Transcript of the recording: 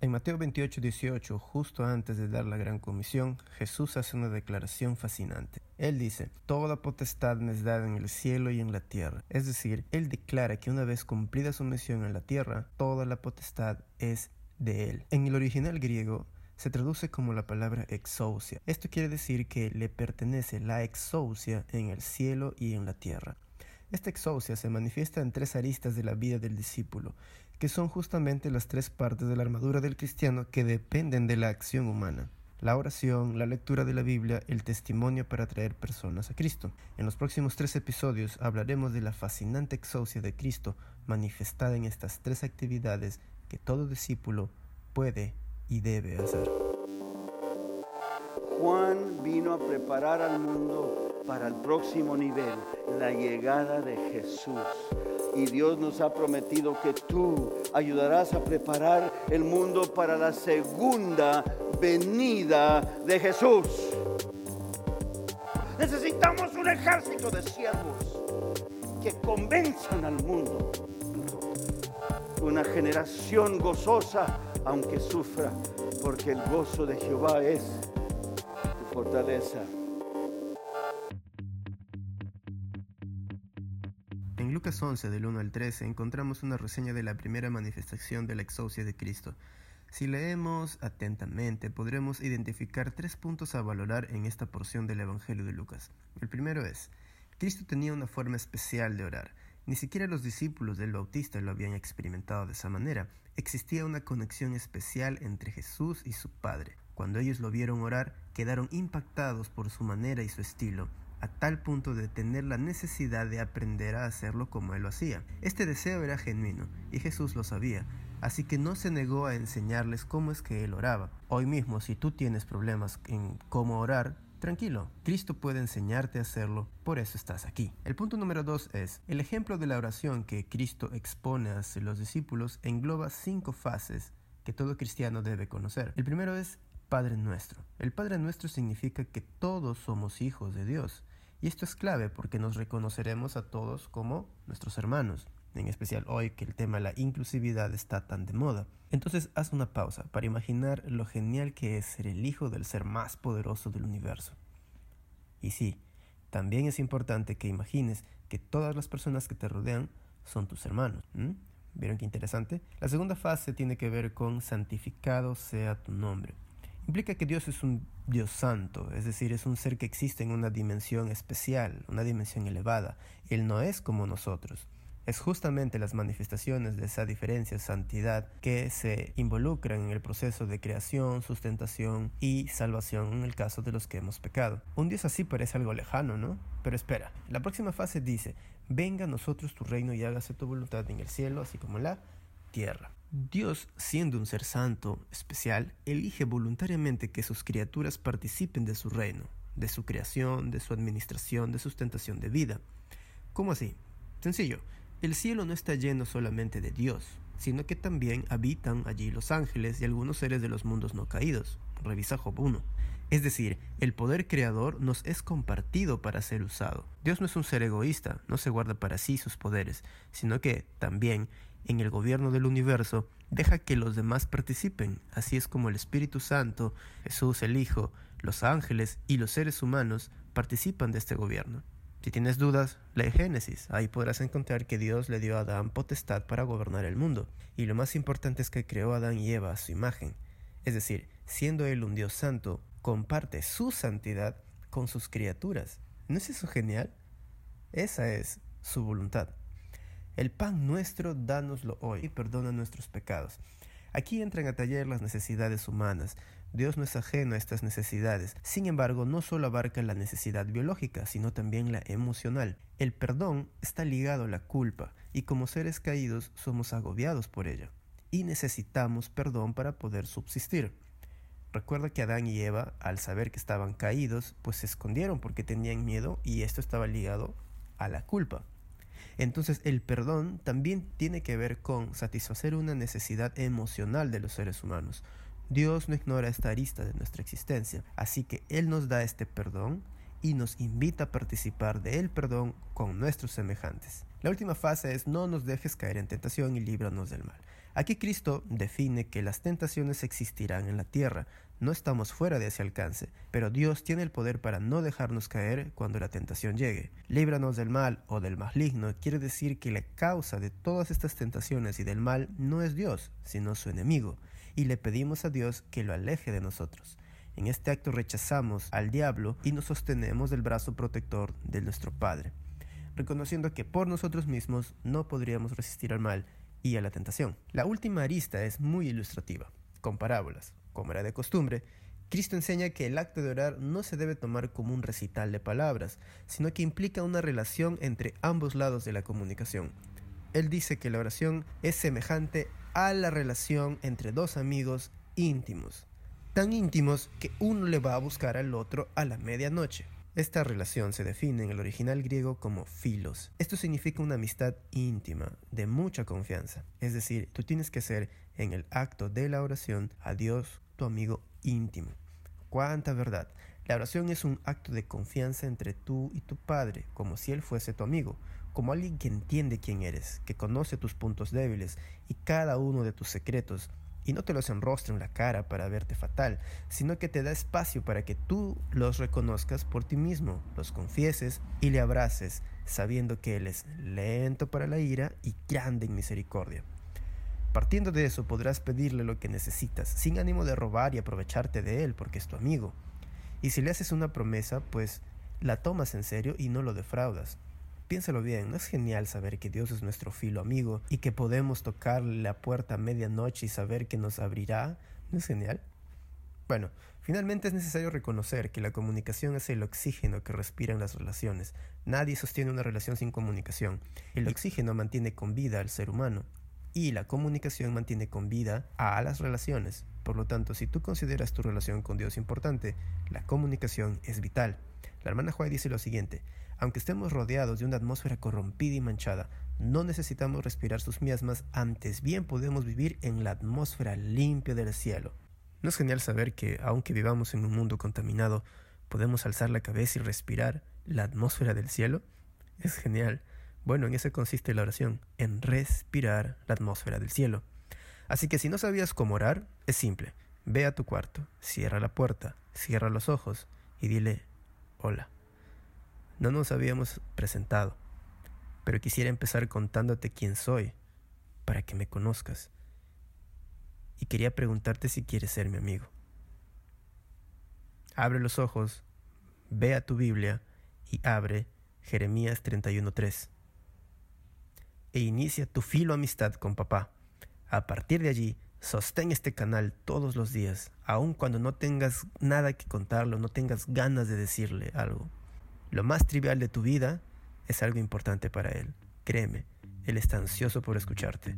En Mateo 28, 18, justo antes de dar la gran comisión, Jesús hace una declaración fascinante. Él dice, Toda potestad me es dada en el cielo y en la tierra. Es decir, Él declara que una vez cumplida su misión en la tierra, toda la potestad es de Él. En el original griego, se traduce como la palabra exousia. Esto quiere decir que le pertenece la exousia en el cielo y en la tierra. Esta exousia se manifiesta en tres aristas de la vida del discípulo, que son justamente las tres partes de la armadura del cristiano que dependen de la acción humana. La oración, la lectura de la Biblia, el testimonio para atraer personas a Cristo. En los próximos tres episodios hablaremos de la fascinante exousia de Cristo manifestada en estas tres actividades que todo discípulo puede y debe hacer. Juan vino a preparar al mundo para el próximo nivel, la llegada de Jesús. Y Dios nos ha prometido que tú ayudarás a preparar el mundo para la segunda venida de Jesús. Necesitamos un ejército de siervos que convenzan al mundo. Una generación gozosa, aunque sufra, porque el gozo de Jehová es tu fortaleza. En Lucas 11 del 1 al 13 encontramos una reseña de la primera manifestación de la exousia de Cristo. Si leemos atentamente podremos identificar tres puntos a valorar en esta porción del Evangelio de Lucas. El primero es, Cristo tenía una forma especial de orar. Ni siquiera los discípulos del Bautista lo habían experimentado de esa manera. Existía una conexión especial entre Jesús y su Padre. Cuando ellos lo vieron orar, quedaron impactados por su manera y su estilo, a tal punto de tener la necesidad de aprender a hacerlo como él lo hacía. Este deseo era genuino, y Jesús lo sabía, así que no se negó a enseñarles cómo es que él oraba. Hoy mismo, si tú tienes problemas en cómo orar, Tranquilo, Cristo puede enseñarte a hacerlo, por eso estás aquí. El punto número dos es, el ejemplo de la oración que Cristo expone a los discípulos engloba cinco fases que todo cristiano debe conocer. El primero es Padre nuestro. El Padre nuestro significa que todos somos hijos de Dios. Y esto es clave porque nos reconoceremos a todos como nuestros hermanos, en especial hoy que el tema de la inclusividad está tan de moda. Entonces haz una pausa para imaginar lo genial que es ser el hijo del ser más poderoso del universo. Y sí, también es importante que imagines que todas las personas que te rodean son tus hermanos. ¿Vieron qué interesante? La segunda fase tiene que ver con santificado sea tu nombre implica que Dios es un Dios santo, es decir, es un ser que existe en una dimensión especial, una dimensión elevada. Él no es como nosotros. Es justamente las manifestaciones de esa diferencia, santidad, que se involucran en el proceso de creación, sustentación y salvación en el caso de los que hemos pecado. Un Dios así parece algo lejano, ¿no? Pero espera, la próxima fase dice, venga a nosotros tu reino y hágase tu voluntad en el cielo, así como en la tierra. Dios, siendo un ser santo, especial, elige voluntariamente que sus criaturas participen de su reino, de su creación, de su administración, de sustentación de vida. ¿Cómo así? Sencillo, el cielo no está lleno solamente de Dios, sino que también habitan allí los ángeles y algunos seres de los mundos no caídos. Revisa Job 1. Es decir, el poder creador nos es compartido para ser usado. Dios no es un ser egoísta, no se guarda para sí sus poderes, sino que también en el gobierno del universo deja que los demás participen. Así es como el Espíritu Santo, Jesús el Hijo, los ángeles y los seres humanos participan de este gobierno. Si tienes dudas, lee Génesis. Ahí podrás encontrar que Dios le dio a Adán potestad para gobernar el mundo. Y lo más importante es que creó a Adán y Eva a su imagen. Es decir, siendo Él un Dios santo, comparte su santidad con sus criaturas. ¿No es eso genial? Esa es su voluntad. El pan nuestro, dánoslo hoy y perdona nuestros pecados. Aquí entran a taller las necesidades humanas. Dios no es ajeno a estas necesidades. Sin embargo, no solo abarca la necesidad biológica, sino también la emocional. El perdón está ligado a la culpa, y como seres caídos somos agobiados por ella. Y necesitamos perdón para poder subsistir. Recuerda que Adán y Eva, al saber que estaban caídos, pues se escondieron porque tenían miedo y esto estaba ligado a la culpa. Entonces el perdón también tiene que ver con satisfacer una necesidad emocional de los seres humanos. Dios no ignora esta arista de nuestra existencia, así que Él nos da este perdón y nos invita a participar de el perdón con nuestros semejantes. La última fase es no nos dejes caer en tentación y líbranos del mal. Aquí Cristo define que las tentaciones existirán en la tierra, no estamos fuera de ese alcance, pero Dios tiene el poder para no dejarnos caer cuando la tentación llegue. Líbranos del mal o del maligno quiere decir que la causa de todas estas tentaciones y del mal no es Dios, sino su enemigo, y le pedimos a Dios que lo aleje de nosotros. En este acto rechazamos al diablo y nos sostenemos del brazo protector de nuestro Padre, reconociendo que por nosotros mismos no podríamos resistir al mal y a la tentación. La última arista es muy ilustrativa, con parábolas. Como era de costumbre, Cristo enseña que el acto de orar no se debe tomar como un recital de palabras, sino que implica una relación entre ambos lados de la comunicación. Él dice que la oración es semejante a la relación entre dos amigos íntimos, tan íntimos que uno le va a buscar al otro a la medianoche. Esta relación se define en el original griego como filos. Esto significa una amistad íntima, de mucha confianza. Es decir, tú tienes que ser en el acto de la oración a Dios tu amigo íntimo. ¡Cuánta verdad! La oración es un acto de confianza entre tú y tu Padre, como si Él fuese tu amigo, como alguien que entiende quién eres, que conoce tus puntos débiles y cada uno de tus secretos, y no te los enrostra en la cara para verte fatal, sino que te da espacio para que tú los reconozcas por ti mismo, los confieses y le abraces, sabiendo que Él es lento para la ira y grande en misericordia. Partiendo de eso podrás pedirle lo que necesitas, sin ánimo de robar y aprovecharte de Él, porque es tu amigo. Y si le haces una promesa, pues la tomas en serio y no lo defraudas. Piénsalo bien, ¿no es genial saber que Dios es nuestro filo amigo y que podemos tocarle la puerta a medianoche y saber que nos abrirá? ¿No es genial? Bueno, finalmente es necesario reconocer que la comunicación es el oxígeno que respiran las relaciones. Nadie sostiene una relación sin comunicación. El oxígeno mantiene con vida al ser humano y la comunicación mantiene con vida a las relaciones. Por lo tanto, si tú consideras tu relación con Dios importante, la comunicación es vital. La hermana Juárez dice lo siguiente, aunque estemos rodeados de una atmósfera corrompida y manchada, no necesitamos respirar sus miasmas, antes bien podemos vivir en la atmósfera limpia del cielo. ¿No es genial saber que, aunque vivamos en un mundo contaminado, podemos alzar la cabeza y respirar la atmósfera del cielo? Es genial. Bueno, en eso consiste la oración, en respirar la atmósfera del cielo. Así que si no sabías cómo orar, es simple. Ve a tu cuarto, cierra la puerta, cierra los ojos y dile, hola. No nos habíamos presentado, pero quisiera empezar contándote quién soy, para que me conozcas. Y quería preguntarte si quieres ser mi amigo. Abre los ojos, ve a tu Biblia y abre Jeremías 31.3 e inicia tu filo amistad con papá. A partir de allí, sostén este canal todos los días, aun cuando no tengas nada que contarlo, no tengas ganas de decirle algo. Lo más trivial de tu vida es algo importante para Él. Créeme, Él está ansioso por escucharte.